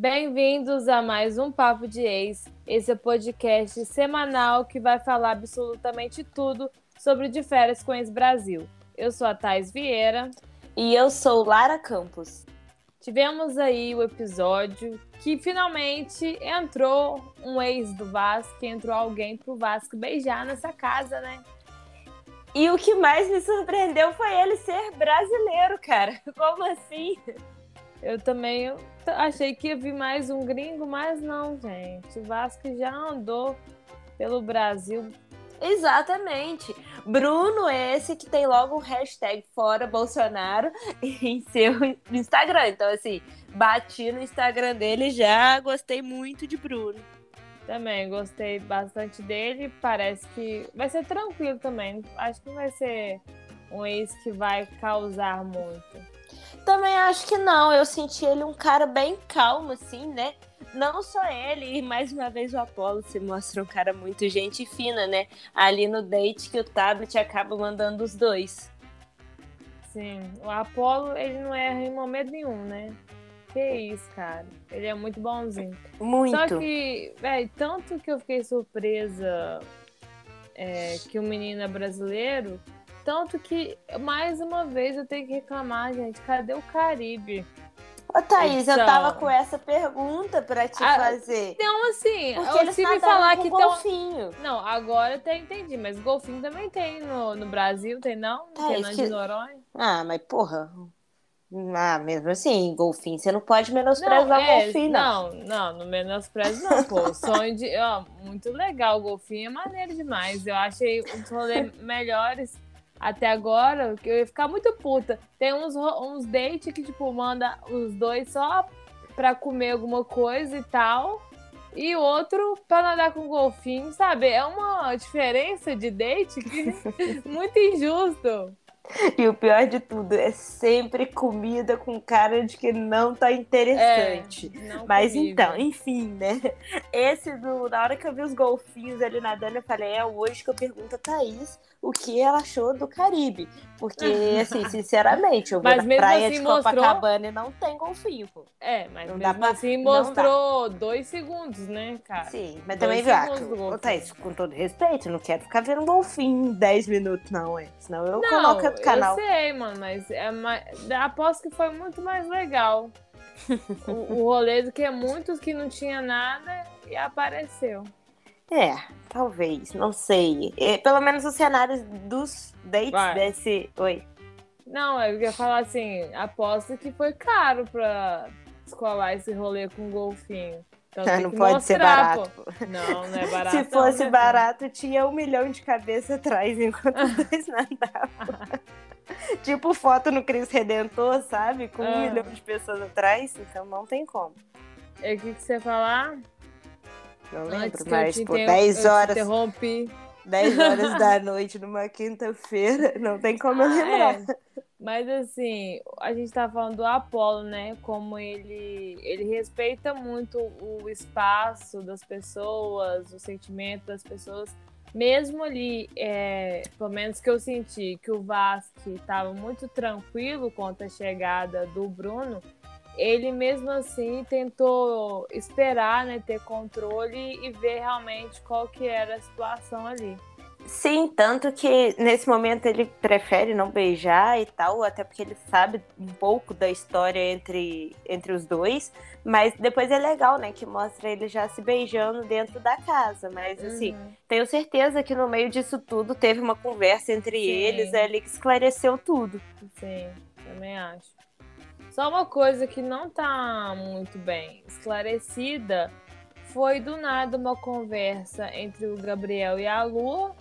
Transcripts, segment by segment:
Bem-vindos a mais um Papo de Ex. Esse é o podcast semanal que vai falar absolutamente tudo sobre de férias com ex-Brasil. Eu sou a Thais Vieira. E eu sou Lara Campos. Tivemos aí o episódio que finalmente entrou um ex do Vasco, entrou alguém pro Vasco beijar nessa casa, né? E o que mais me surpreendeu foi ele ser brasileiro, cara. Como assim? Eu também achei que ia vir mais um gringo, mas não, gente. O Vasco já andou pelo Brasil. Exatamente. Bruno, esse que tem logo um hashtag fora Bolsonaro em seu Instagram. Então, assim, bati no Instagram dele já, gostei muito de Bruno. Também gostei bastante dele. Parece que vai ser tranquilo também. Acho que não vai ser um ex que vai causar muito. Também acho que não. Eu senti ele um cara bem calmo, assim, né? Não só ele, e mais uma vez o Apolo se mostra um cara muito gente fina, né? Ali no date que o tablet acaba mandando os dois. Sim, o Apolo, ele não erra em momento nenhum, né? Que isso, cara. Ele é muito bonzinho. Muito. Só que, velho, tanto que eu fiquei surpresa é, que o menino é brasileiro, tanto que, mais uma vez, eu tenho que reclamar, gente. Cadê o Caribe? Ô, Thaís, então... eu tava com essa pergunta pra te ah, fazer. Então, assim, Porque eles me falar que golfinho. Tão... Não, agora até entendi, mas golfinho também tem no, no Brasil, tem não? Thaís, tem que... de Noronha? Ah, mas porra. Ah, mesmo assim, golfinho, você não pode menosprezar não, é, golfinho, não. Não, não, não menosprezo não, pô. Sonho de... Ó, muito legal, o golfinho é maneiro demais. Eu achei os rolês melhores até agora, que eu ia ficar muito puta. Tem uns, uns dates que, tipo, manda os dois só pra comer alguma coisa e tal. E outro pra nadar com golfinho, sabe? É uma diferença de date que muito injusto. E o pior de tudo é sempre comida com cara de que não tá interessante. É, não Mas comigo. então, enfim, né? Esse do. Na hora que eu vi os golfinhos ali nadando, eu falei, é hoje que eu pergunto a Thaís o que ela achou do Caribe. Porque, assim, sinceramente, eu vou mas na praia assim, de Copacabana mostrou... e não tem golfinho, pô. É, mas não mesmo pra... assim mostrou dois segundos, né, cara? Sim, mas dois também, viu, ah, Thaís, com todo respeito, não quero ficar vendo golfinho em 10 minutos, não, é. Senão eu não, coloco outro canal. Eu sei, mano, mas é mais... aposto que foi muito mais legal. o, o rolê do que muitos que não tinha nada e apareceu. É, talvez, não sei. É, pelo menos os cenários dos dates Vai. desse. Oi. Não, eu ia falar assim, aposto que foi caro pra escolar esse rolê com golfinho. Então, ah, não pode mostrar, ser barato. Pô. Não, não é barato. Se fosse não, barato, tinha um milhão de cabeça atrás enquanto os dois nadavam. tipo foto no Cristo Redentor, sabe? Com um ah. milhão de pessoas atrás, então não tem como. E o que, que você ia falar? Não lembro, mas por 10 horas. interrompi. 10 horas da noite numa quinta-feira, não tem como eu ah, lembrar. É. Mas assim, a gente tá falando do Apolo, né? Como ele, ele respeita muito o espaço das pessoas, o sentimento das pessoas. Mesmo ali, é, pelo menos que eu senti que o Vasco estava muito tranquilo quanto à chegada do Bruno, ele mesmo assim tentou esperar, né, ter controle e ver realmente qual que era a situação ali. Sim, tanto que nesse momento ele prefere não beijar e tal, até porque ele sabe um pouco da história entre, entre os dois, mas depois é legal, né, que mostra ele já se beijando dentro da casa, mas assim, uhum. tenho certeza que no meio disso tudo teve uma conversa entre Sim. eles ali que esclareceu tudo. Sim, também acho. Só uma coisa que não tá muito bem esclarecida foi do nada uma conversa entre o Gabriel e a Lua,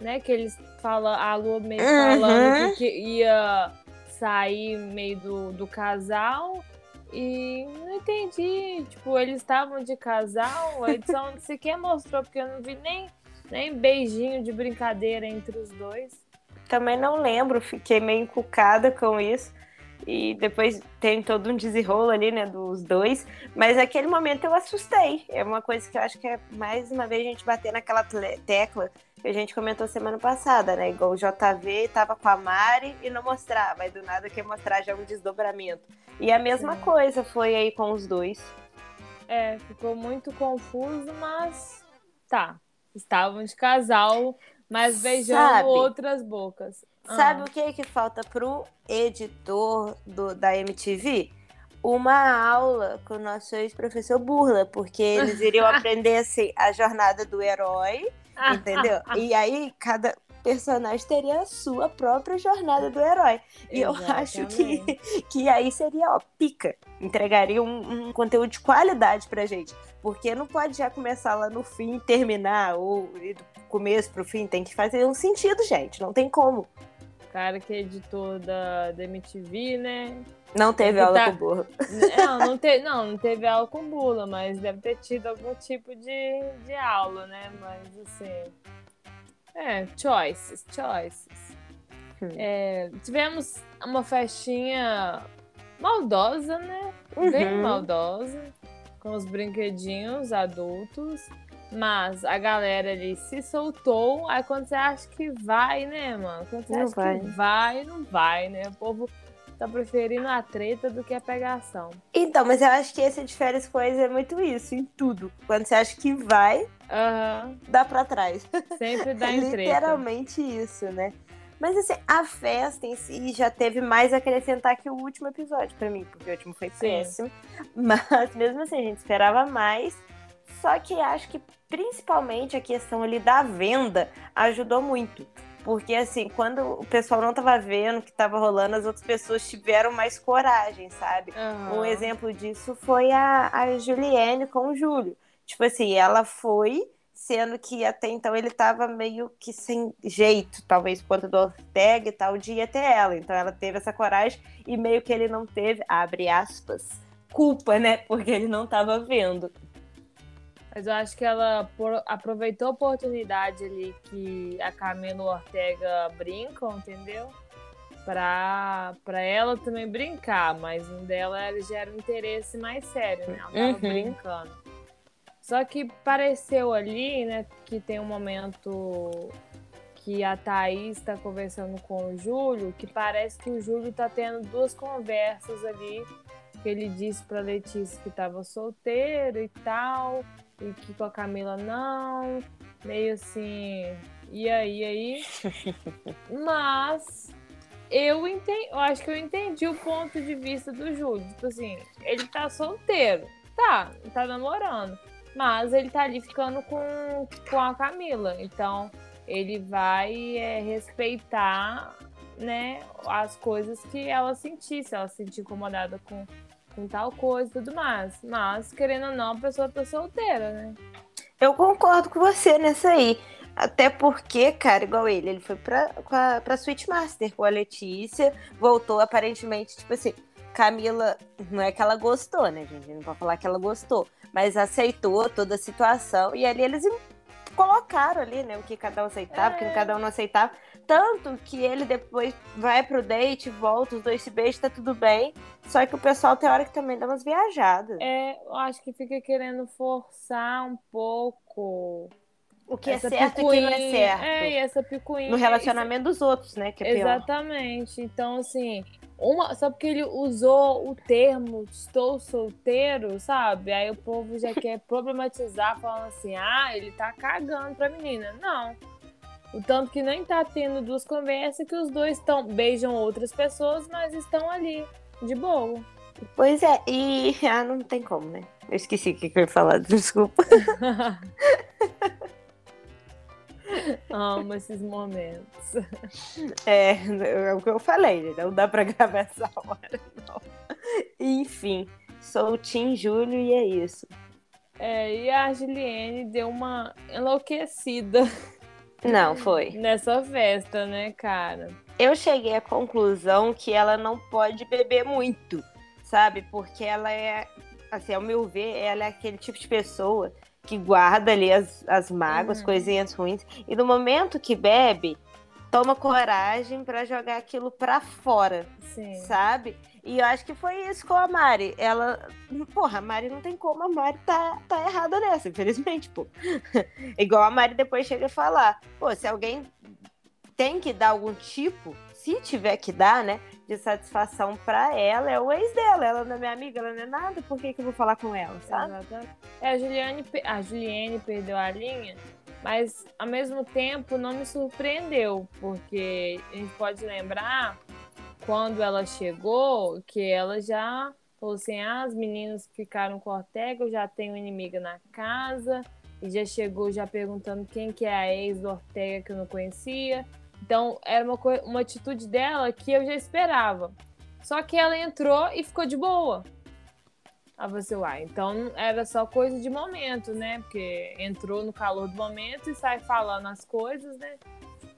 né? Que eles falam, a Lua meio uhum. falando que, ia sair meio do, do casal. E não entendi. Tipo, eles estavam de casal, a edição sequer mostrou, porque eu não vi nem, nem beijinho de brincadeira entre os dois. Também não lembro, fiquei meio encucada com isso e depois tem todo um desenrolo ali, né, dos dois. Mas naquele momento eu assustei. É uma coisa que eu acho que é mais uma vez a gente bater naquela tecla que a gente comentou semana passada, né? Igual o JV tava com a Mari e não mostrava, mas do nada quer mostrar já um desdobramento. E a mesma Sim. coisa foi aí com os dois. É, ficou muito confuso, mas tá. Estavam de casal, mas beijando Sabe? outras bocas. Sabe ah. o que que falta pro editor do, da MTV? Uma aula com o nosso ex-professor Burla, porque eles iriam aprender assim, a jornada do herói, entendeu? e aí cada personagem teria a sua própria jornada do herói. E eu acho que, que aí seria, ó, pica. Entregaria um, um, conteúdo de qualidade pra gente. Porque não pode já começar lá no fim e terminar, ou do começo pro fim. Tem que fazer um sentido, gente. Não tem como. Cara que é editor da, da MTV, né? Não teve aula tá... com bula. Não, não, te... não, não teve aula com bula, mas deve ter tido algum tipo de, de aula, né? Mas assim. É, choices, choices. Hum. É, tivemos uma festinha maldosa, né? Uhum. Bem maldosa, com os brinquedinhos adultos. Mas a galera ali se soltou. Aí quando você acha que vai, né, mano? Quando você não acha vai. que vai, não vai, né? O povo tá preferindo a treta do que a pegação. Então, mas eu acho que esse difere as coisas é muito isso, em tudo. Quando você acha que vai, uhum. dá pra trás. Sempre dá em treta. Literalmente isso, né? Mas assim, a festa em si já teve mais a acrescentar que o último episódio para mim, porque o último foi Sim. péssimo. Mas mesmo assim, a gente esperava mais. Só que acho que principalmente a questão ali da venda ajudou muito. Porque, assim, quando o pessoal não tava vendo o que tava rolando, as outras pessoas tiveram mais coragem, sabe? Uhum. Um exemplo disso foi a, a Juliane com o Júlio. Tipo assim, ela foi, sendo que até então ele tava meio que sem jeito, talvez conta do Ortega e tal, de ir até ela. Então ela teve essa coragem e meio que ele não teve, abre aspas, culpa, né? Porque ele não tava vendo. Mas eu acho que ela aproveitou a oportunidade ali que a Camila Ortega brincam, entendeu? Pra, pra ela também brincar, mas um dela ela gera um interesse mais sério, né? Ela tava uhum. brincando. Só que pareceu ali, né, que tem um momento que a Thaís está conversando com o Júlio, que parece que o Júlio tá tendo duas conversas ali, que ele disse pra Letícia que estava solteiro e tal, e que com a Camila não, meio assim, e aí, aí. Mas eu entendi, eu acho que eu entendi o ponto de vista do Júlio. Tipo assim, ele tá solteiro. Tá, tá namorando. Mas ele tá ali ficando com, com a Camila. Então, ele vai é, respeitar, né, as coisas que ela sentir. Se ela se sentir incomodada com com tal coisa e tudo mais. Mas, querendo ou não, a pessoa tá solteira, né? Eu concordo com você nessa aí. Até porque, cara, igual ele, ele foi pra, pra, pra Master com a Letícia, voltou aparentemente, tipo assim, Camila, não é que ela gostou, né, gente? Não pode falar que ela gostou, mas aceitou toda a situação e ali eles colocaram ali, né, o que cada um aceitava, é. o que cada um não aceitava. Tanto que ele depois vai pro date, volta, os dois se beijam, tá tudo bem. Só que o pessoal tem hora que também dá umas viajadas. É, eu acho que fica querendo forçar um pouco. O que é essa é certo e o que não é certo. É, e essa picuinha. No relacionamento dos outros, né? Que é Exatamente. Pior. Então, assim, uma, só porque ele usou o termo estou solteiro, sabe? Aí o povo já quer problematizar, falando assim: ah, ele tá cagando pra menina. Não. O tanto que nem tá tendo duas conversas que os dois estão beijam outras pessoas, mas estão ali, de boa. Pois é, e ah, não tem como, né? Eu esqueci o que eu ia falar, desculpa. Amo esses momentos. É, é o que eu falei, não dá pra gravar essa hora, não. Enfim, sou o Tim Júlio e é isso. É, e a Juliane deu uma enlouquecida. Não, foi. Nessa festa, né, cara? Eu cheguei à conclusão que ela não pode beber muito, sabe? Porque ela é, assim, ao meu ver, ela é aquele tipo de pessoa que guarda ali as, as mágoas, uhum. coisinhas ruins, e no momento que bebe, toma coragem para jogar aquilo pra fora, Sim. sabe? E eu acho que foi isso com a Mari. Ela. Porra, a Mari não tem como, a Mari tá, tá errada nessa, infelizmente, pô. Igual a Mari depois chega a falar. Pô, se alguém tem que dar algum tipo, se tiver que dar, né? De satisfação para ela é o ex dela. Ela não é minha amiga, ela não é nada, por que, que eu vou falar com ela, sabe? É, a Juliane, a Juliane perdeu a linha, mas ao mesmo tempo não me surpreendeu, porque a gente pode lembrar quando ela chegou que ela já falou assim: ah, as meninas ficaram com Ortega, eu já tenho inimiga na casa, e já chegou já perguntando quem que é a ex do Ortega que eu não conhecia. Então, era uma, uma atitude dela que eu já esperava. Só que ela entrou e ficou de boa. A você, uai, então era só coisa de momento, né? Porque entrou no calor do momento e sai falando as coisas, né?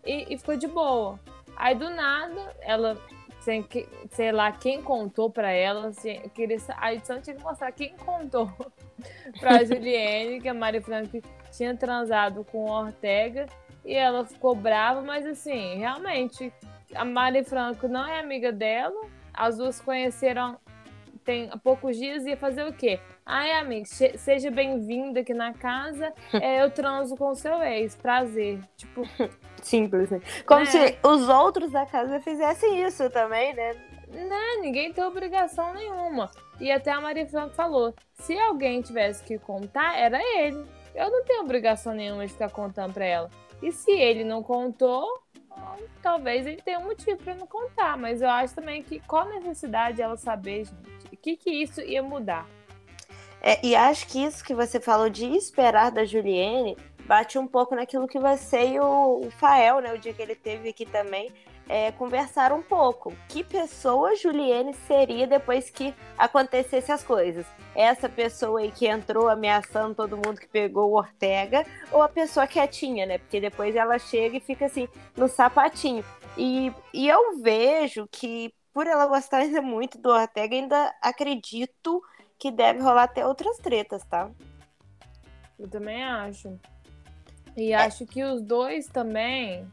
E, e ficou de boa. Aí do nada, ela, sem que, sei lá, quem contou pra ela, assim, queria, a edição tinha que mostrar quem contou pra Juliane que a Mari Frank tinha transado com o Ortega e ela ficou brava, mas assim, realmente, a Mari Franco não é amiga dela. As duas conheceram tem há poucos dias ia fazer o quê? Ai, amigo, seja bem-vindo aqui na casa. É, eu transo com o seu ex. Prazer. Tipo. Simples, né? Como né? se os outros da casa fizessem isso também, né? Né, ninguém tem obrigação nenhuma. E até a Maria Franco falou: se alguém tivesse que contar, era ele. Eu não tenho obrigação nenhuma de ficar contando pra ela. E se ele não contou, talvez ele tenha um motivo para não contar. Mas eu acho também que qual necessidade ela saber, gente? O que, que isso ia mudar? É, e acho que isso que você falou de esperar da Juliane bate um pouco naquilo que você e o, o Fael, né? O dia que ele teve aqui também, é, conversar um pouco. Que pessoa Juliane seria depois que acontecesse as coisas? Essa pessoa aí que entrou ameaçando todo mundo que pegou o Ortega, ou a pessoa quietinha, né? Porque depois ela chega e fica assim, no sapatinho. E, e eu vejo que, por ela gostar ainda muito do Ortega, ainda acredito que deve rolar até outras tretas, tá? Eu também acho. E é. acho que os dois também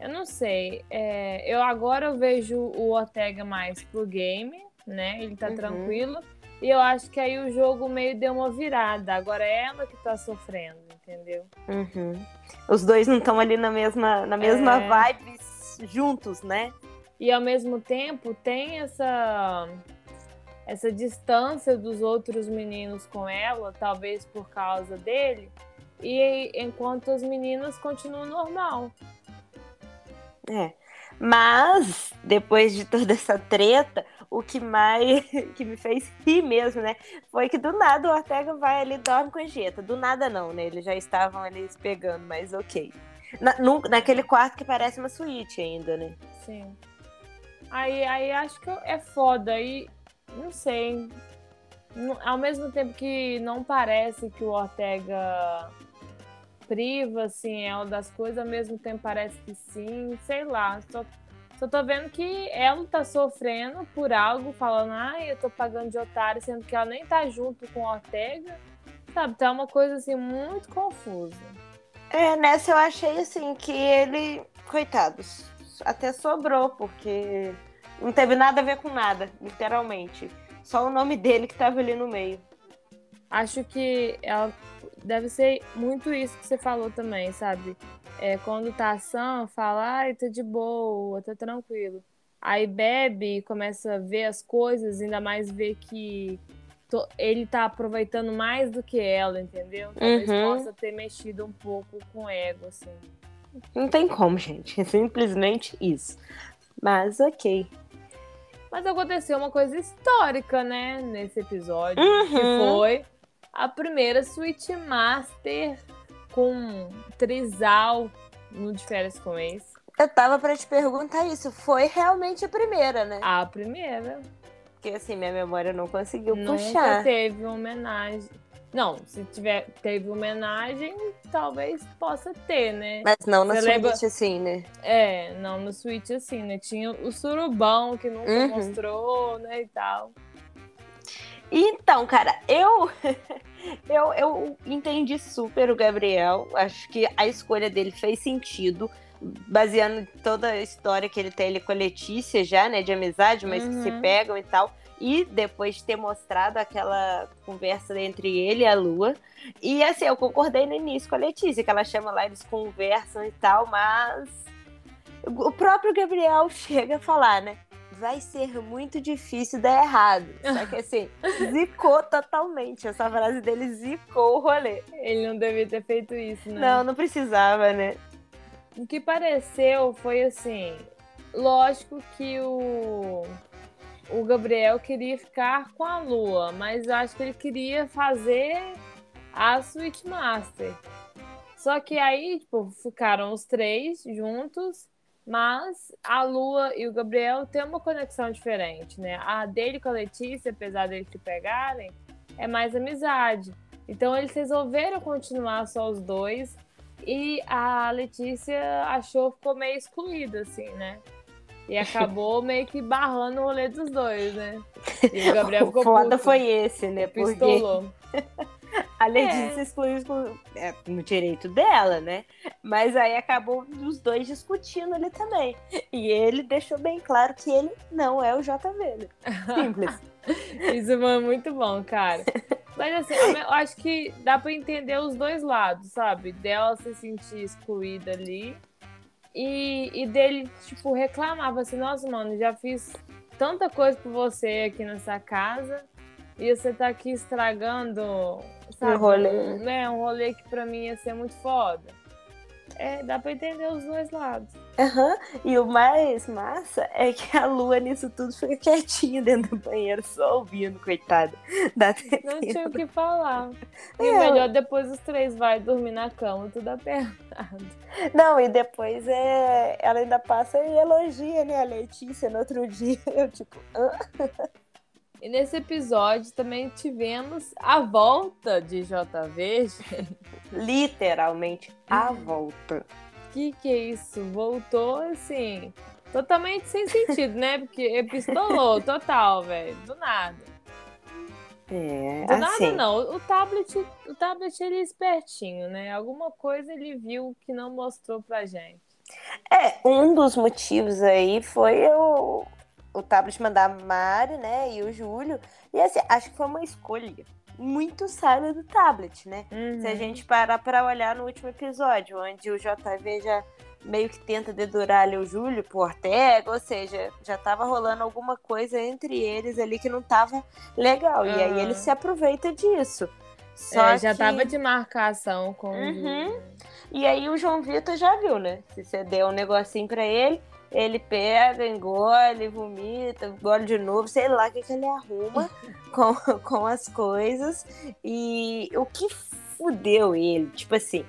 eu não sei. É, eu agora eu vejo o Ortega mais pro game, né? Ele tá uhum. tranquilo. E eu acho que aí o jogo meio deu uma virada. Agora é ela que tá sofrendo, entendeu? Uhum. Os dois não estão ali na mesma, na mesma é... vibe juntos, né? E ao mesmo tempo tem essa essa distância dos outros meninos com ela, talvez por causa dele, e enquanto os meninos continuam normal. É. Mas, depois de toda essa treta, o que mais que me fez rir mesmo, né? Foi que do nada o Ortega vai ali dorme com a Jeta. Do nada não, né? Eles já estavam ali se pegando, mas ok. Na, no, naquele quarto que parece uma suíte ainda, né? Sim. Aí, aí acho que é foda. Aí, não sei. Ao mesmo tempo que não parece que o Ortega priva, assim, ela das coisas, ao mesmo tempo parece que sim, sei lá. Só, só tô vendo que ela tá sofrendo por algo, falando, ai, eu tô pagando de otário, sendo que ela nem tá junto com o Ortega. Sabe, tá uma coisa assim muito confusa. É, nessa eu achei assim que ele, coitados, até sobrou, porque não teve nada a ver com nada, literalmente. Só o nome dele que tava ali no meio. Acho que ela deve ser muito isso que você falou também, sabe? É, quando tá ação, fala, ai, tá de boa, tá tranquilo. Aí bebe e começa a ver as coisas, ainda mais ver que to... ele tá aproveitando mais do que ela, entendeu? Talvez uhum. possa ter mexido um pouco com o ego, assim. Não tem como, gente. É simplesmente isso. Mas ok. Mas aconteceu uma coisa histórica, né, nesse episódio, uhum. que foi a primeira Switch Master com trisal no de férias com ex. Eu tava para te perguntar isso. Foi realmente a primeira, né? A primeira. Porque assim, minha memória não conseguiu Nunca puxar. teve uma homenagem. Não, se tiver, teve homenagem, talvez possa ter, né? Mas não na Switch lembra... assim, né? É, não no Switch assim, né? Tinha o surubão que nunca uhum. mostrou, né, e tal. Então, cara, eu, eu eu entendi super o Gabriel. Acho que a escolha dele fez sentido, baseando toda a história que ele tem ali com a Letícia já, né, de amizade, mas uhum. que se uhum. pegam e tal. E depois de ter mostrado aquela conversa entre ele e a Lua. E assim, eu concordei no início com a Letícia, que ela chama lá, eles conversam e tal, mas o próprio Gabriel chega a falar, né? Vai ser muito difícil dar errado. Só que assim, zicou totalmente. Essa frase dele zicou o rolê. Ele não devia ter feito isso, né? Não, não precisava, né? O que pareceu foi assim. Lógico que o, o Gabriel queria ficar com a Lua, mas eu acho que ele queria fazer a Switch Master. Só que aí, tipo, ficaram os três juntos, mas a Lua e o Gabriel têm uma conexão diferente, né? A dele com a Letícia, apesar deles se pegarem, é mais amizade. Então eles resolveram continuar só os dois e a Letícia achou ficou meio excluída, assim, né? E acabou meio que barrando o rolê dos dois, né? E o Gabriel ficou. O foda puto, foi esse, né? Pistolou. A Letícia é. excluiu é, no direito dela, né? Mas aí acabou os dois discutindo ali também. E ele deixou bem claro que ele não é o JV. Né? Simples. Isso foi muito bom, cara. Mas assim, eu acho que dá pra entender os dois lados, sabe? Dela se sentir excluída ali. E, e dele, tipo, reclamava assim, nossa, mano, já fiz tanta coisa por você aqui nessa casa. E você tá aqui estragando sabe? Um rolê. Né? Um rolê que pra mim ia ser muito foda. É, dá pra entender os dois lados. Uhum. e o mais massa é que a Lua nisso tudo fica quietinha dentro do banheiro, só ouvindo, coitada. Da Não tinha o que falar. E é. melhor depois os três vai dormir na cama, tudo apertado. Não, e depois é, ela ainda passa e elogia, né, a Letícia no outro dia. Eu, tipo, Hã? E nesse episódio também tivemos a volta de JV, gente. Literalmente a volta. Que que é isso? Voltou assim, totalmente sem sentido, né? Porque pistolou total, velho, do nada. É, do assim... nada não. O tablet, o tablet ele é espertinho, né? Alguma coisa ele viu que não mostrou pra gente. É, um dos motivos aí foi o, o tablet mandar a Mari, né, e o Júlio. E assim, acho que foi uma escolha muito sábia do tablet, né? Uhum. Se a uhum. gente parar para olhar no último episódio, onde o JV já meio que tenta dedurar ali o Júlio por Ortega, ou seja, já tava rolando alguma coisa entre eles ali que não tava legal. Uhum. E aí ele se aproveita disso. Só é, já que... tava de marcação com uhum. E aí o João Vitor já viu, né? Se você der um negocinho para ele, ele pega, engole, vomita, engole de novo, sei lá o que, que ele arruma com, com as coisas. E o que fudeu ele? Tipo assim,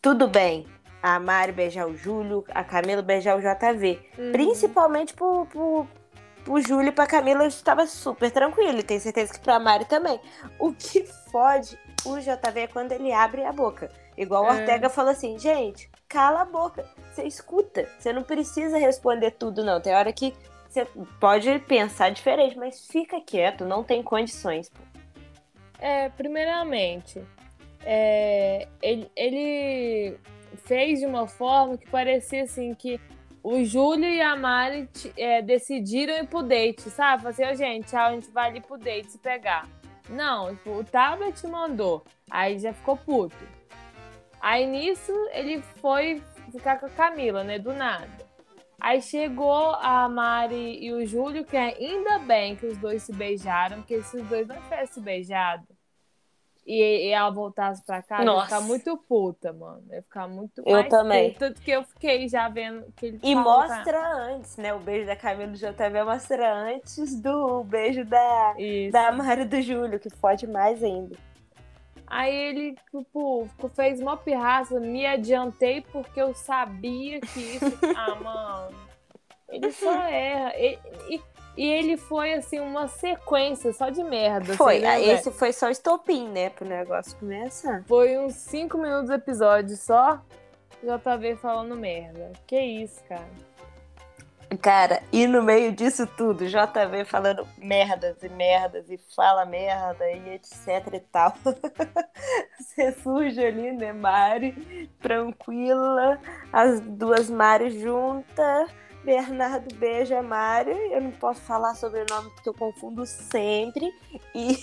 tudo bem, a Mari beijar o Júlio, a Camila beijar o JV. Uhum. Principalmente pro, pro, pro Júlio e pra Camila estava super tranquilo. E tenho certeza que pra Mari também. O que fode o JV é quando ele abre a boca. Igual o é. Ortega falou assim, gente, cala a boca. Você escuta. Você não precisa responder tudo, não. Tem hora que você pode pensar diferente, mas fica quieto, não tem condições. É, primeiramente, é, ele, ele fez de uma forma que parecia assim que o Júlio e a Mari é, decidiram ir pro date, sabe? Fazer, assim, oh, gente, a gente vai ali pro date se pegar. Não, o tablet mandou. Aí já ficou puto. Aí nisso ele foi ficar com a Camila, né? Do nada. Aí chegou a Mari e o Júlio, que ainda bem que os dois se beijaram, porque se os dois não tivessem se beijado e, e ela voltasse pra casa, Nossa. eu ia ficar muito puta, mano. Eu ia ficar muito eu também. puta do que eu fiquei já vendo que ele E mostra pra... antes, né? O beijo da Camila do JV mostra antes do beijo da, da Mari e do Júlio, que fode mais ainda. Aí ele, tipo, fez uma pirraça, me adiantei porque eu sabia que isso. ah, mano. Ele só erra. E, e, e, ele foi, assim, uma sequência só de merda. Foi, esse foi só estopim, né, pro negócio começar. Foi uns 5 minutos do episódio só. JV falando merda. Que isso, cara. Cara, e no meio disso tudo, JV falando merdas e merdas e fala merda e etc e tal. Você surge ali, né, Mari, tranquila, as duas Mari juntas, Bernardo beija a Mari. Eu não posso falar sobre o nome porque eu confundo sempre. E,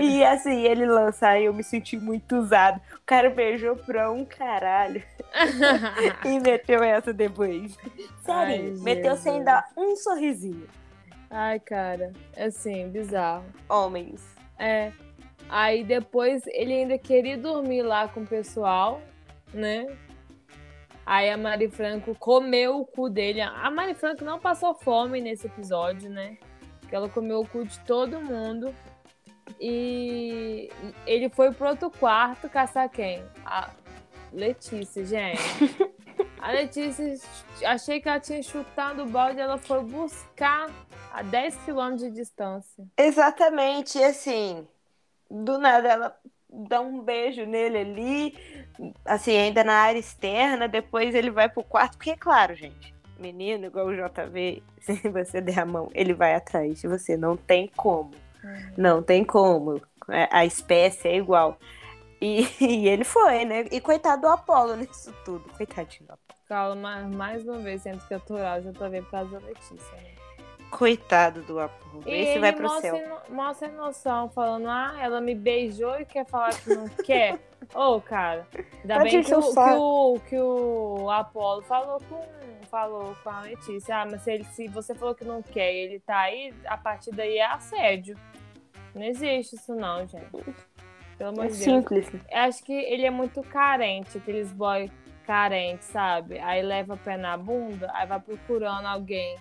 e assim, ele lança, aí eu me senti muito usado. O cara beijou pra um caralho. e meteu essa depois. Sério, meteu sem dar um sorrisinho. Ai, cara, assim, bizarro. Homens. É. Aí depois ele ainda queria dormir lá com o pessoal, né? Aí a Mari Franco comeu o cu dele. A Mari Franco não passou fome nesse episódio, né? Que ela comeu o cu de todo mundo. E ele foi pro outro quarto caçar quem? A Letícia, gente. A Letícia, achei que ela tinha chutado o balde, ela foi buscar a 10 quilômetros de distância. Exatamente, e assim, do nada ela dá um beijo nele ali, assim, ainda na área externa, depois ele vai pro quarto, porque, claro, gente, menino, igual o JV, se você der a mão, ele vai atrás de você, não tem como. Uhum. Não tem como. É, a espécie é igual. E, e, ele foi, né? E coitado do Apolo nisso tudo. Coitadinho do Apolo. Calma, mais uma vez, sendo que aturar, já tô vendo por causa da Letícia, né? Coitado do Apolo. E Esse vai pro mostra, céu. Mostra noção, falando, ah, ela me beijou e quer falar que não quer. Ô, oh, cara, ainda bem que o, que o, que, o, Apolo falou com, falou com a Letícia. Ah, mas se, ele, se você falou que não quer e ele tá aí, a partir daí é assédio. Não existe isso não, gente. Pelo amor é de Deus. simples. Eu acho que ele é muito carente, aqueles boy carentes, sabe? Aí leva pé na bunda, aí vai procurando alguém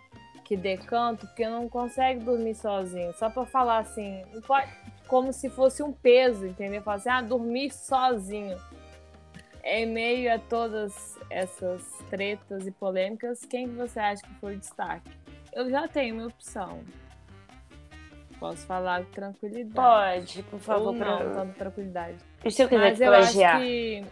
que dê canto, porque não consegue dormir sozinho. Só para falar assim, pode, como se fosse um peso, entendeu? Falar assim, ah, dormir sozinho. Em meio a todas essas tretas e polêmicas, quem você acha que foi o destaque? Eu já tenho minha opção. Posso falar com tranquilidade. Pode, por favor. Ou não, pra... tranquilidade. E se eu quiser Mas te eu acho que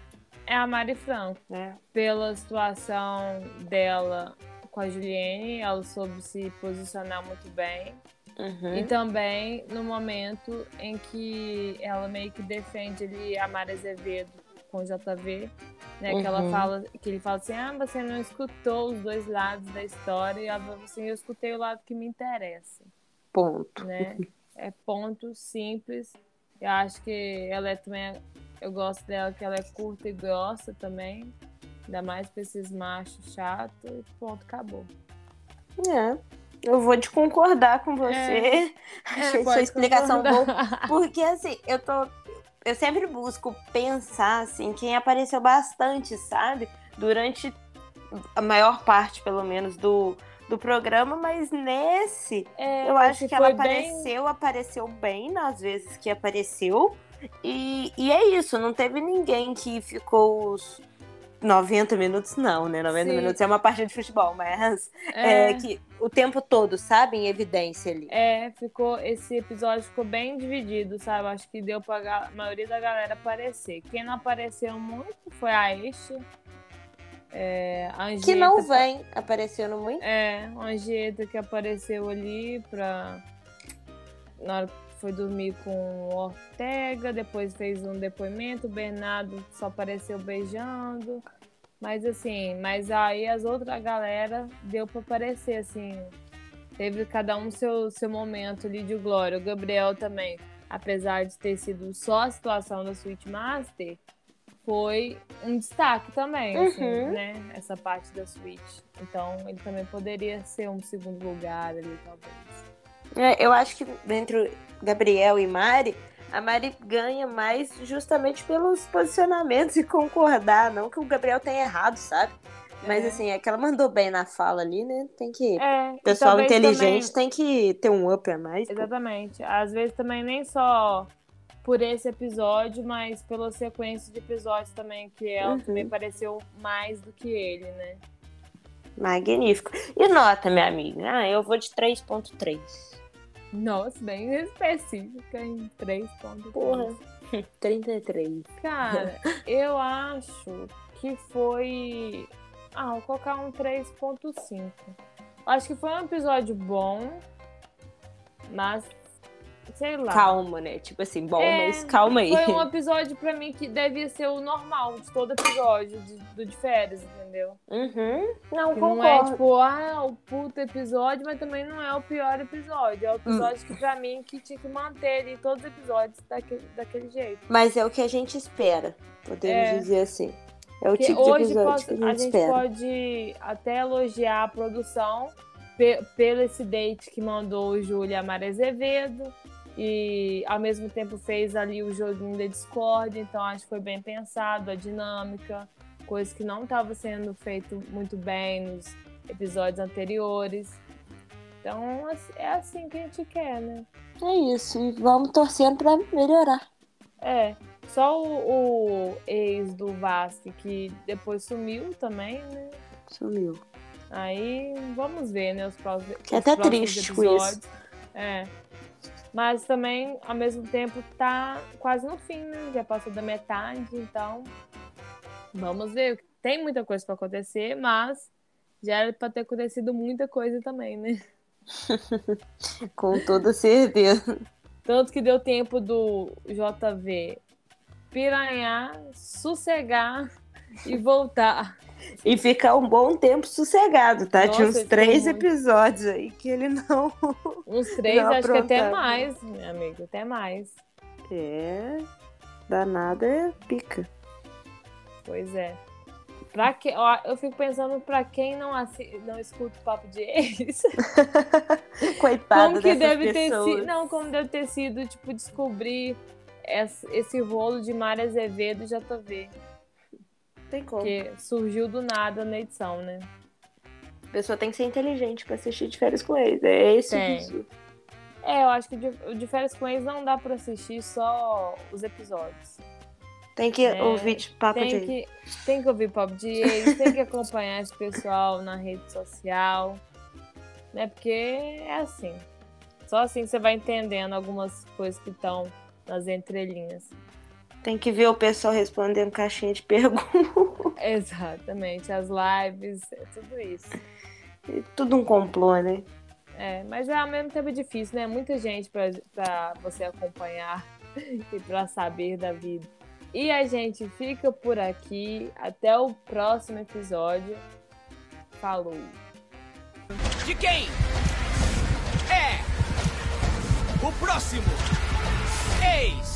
é a Mari Franco. É. Pela situação dela com a Juliane, ela soube se posicionar muito bem. Uhum. E também no momento em que ela meio que defende ali a Mara Azevedo com o JV, né? Uhum. Que ela uhum. fala, que ele fala assim, ah, você não escutou os dois lados da história, e ela fala assim, eu escutei o lado que me interessa. Ponto. Né? É ponto simples. Eu acho que ela é também. Eu gosto dela, que ela é curta e grossa também. Ainda mais pra esses machos chatos. E ponto, acabou. É. Eu vou de concordar com você. É. Achei é, sua explicação boa. Porque assim, eu tô. Eu sempre busco pensar assim, quem apareceu bastante, sabe? Durante a maior parte, pelo menos, do, do programa, mas nesse é, eu acho que ela apareceu, bem... apareceu bem nas vezes que apareceu. E, e é isso, não teve ninguém que ficou 90 minutos não, né? 90 Sim. minutos é uma partida de futebol, mas é. É, que o tempo todo, sabe, em evidência ali. É, ficou esse episódio ficou bem dividido, sabe? Acho que deu pra a maioria da galera aparecer. Quem não apareceu muito foi a Este. É, a Angieta, que não vem aparecendo muito. É, a Angieta que apareceu ali pra. Na hora que foi dormir com o Ortega, depois fez um depoimento, o Bernardo só apareceu beijando. Mas assim, mas aí as outras galera deu para aparecer, assim. Teve cada um seu, seu momento ali de glória. O Gabriel também, apesar de ter sido só a situação da Switch Master, foi um destaque também, assim, uhum. assim, né? Essa parte da Switch. Então ele também poderia ser um segundo lugar ali, talvez. É, eu acho que entre Gabriel e Mari, a Mari ganha mais justamente pelos posicionamentos e concordar. Não que o Gabriel tenha errado, sabe? Mas é. assim, é que ela mandou bem na fala ali, né? Tem que. É, pessoal inteligente também... tem que ter um up a mais. Exatamente. Pô. Às vezes também nem só por esse episódio, mas pela sequência de episódios também, que ela uhum. também pareceu mais do que ele, né? Magnífico. E nota, minha amiga? Ah, eu vou de 3.3. Nossa, bem específica em 3 pontos. Porra, 33. Cara, eu acho que foi. Ah, vou colocar um 3.5. Acho que foi um episódio bom, mas sei lá. Calma, né? Tipo assim, bom, é, mas calma aí. Foi um episódio pra mim que devia ser o normal de todo episódio de, do de férias, entendeu? Uhum. Não, que concordo. Não é tipo, ah, o puto episódio, mas também não é o pior episódio. É o episódio hum. que pra mim que tinha que manter ali todos os episódios daquele, daquele jeito. Mas é o que a gente espera, podemos é. dizer assim. É o tipo de episódio posso, que a gente, a gente espera. pode até elogiar a produção pelo esse date que mandou o Júlio a Maria Azevedo e ao mesmo tempo fez ali o joguinho da Discord, então acho que foi bem pensado a dinâmica, coisa que não estava sendo feito muito bem nos episódios anteriores. Então é assim que a gente quer, né? É isso, e vamos torcendo para melhorar. É, só o, o ex do Vasco que depois sumiu também, né? Sumiu. Aí vamos ver, né? Os próximos, é até triste episódios. isso. É. Mas também, ao mesmo tempo, tá quase no fim, né? Já passou da metade, então vamos ver. Tem muita coisa para acontecer, mas já era para ter acontecido muita coisa também, né? Com toda certeza. Tanto que deu tempo do JV piranhar, sossegar e voltar. E ficar um bom tempo sossegado, tá? Nossa, Tinha uns três episódios aí que ele não. Uns três, não acho que até mais, meu amigo, até mais. É. Danada é pica. Pois é. Pra que, ó, eu fico pensando pra quem não, assi, não escuta o papo de ex. Coitado como que deve ter sido, Não, como deve ter sido, tipo, descobrir esse, esse rolo de Mária Azevedo já tô vendo. Tem como. Que surgiu do nada na edição, né? A pessoa tem que ser inteligente pra assistir de férias com eles. É esse tem. É, eu acho que o de férias com eles não dá pra assistir só os episódios. Tem que é, ouvir de papo tem de que, Tem que ouvir papo de ex, tem que acompanhar esse pessoal na rede social. Né? Porque é assim. Só assim você vai entendendo algumas coisas que estão nas entrelinhas. Tem que ver o pessoal respondendo caixinha de perguntas. Exatamente, as lives, é tudo isso. É tudo um complô, né? É, mas é ao mesmo tempo difícil, né? Muita gente para você acompanhar e para saber da vida. E a gente fica por aqui. Até o próximo episódio. Falou. De quem? É o próximo ex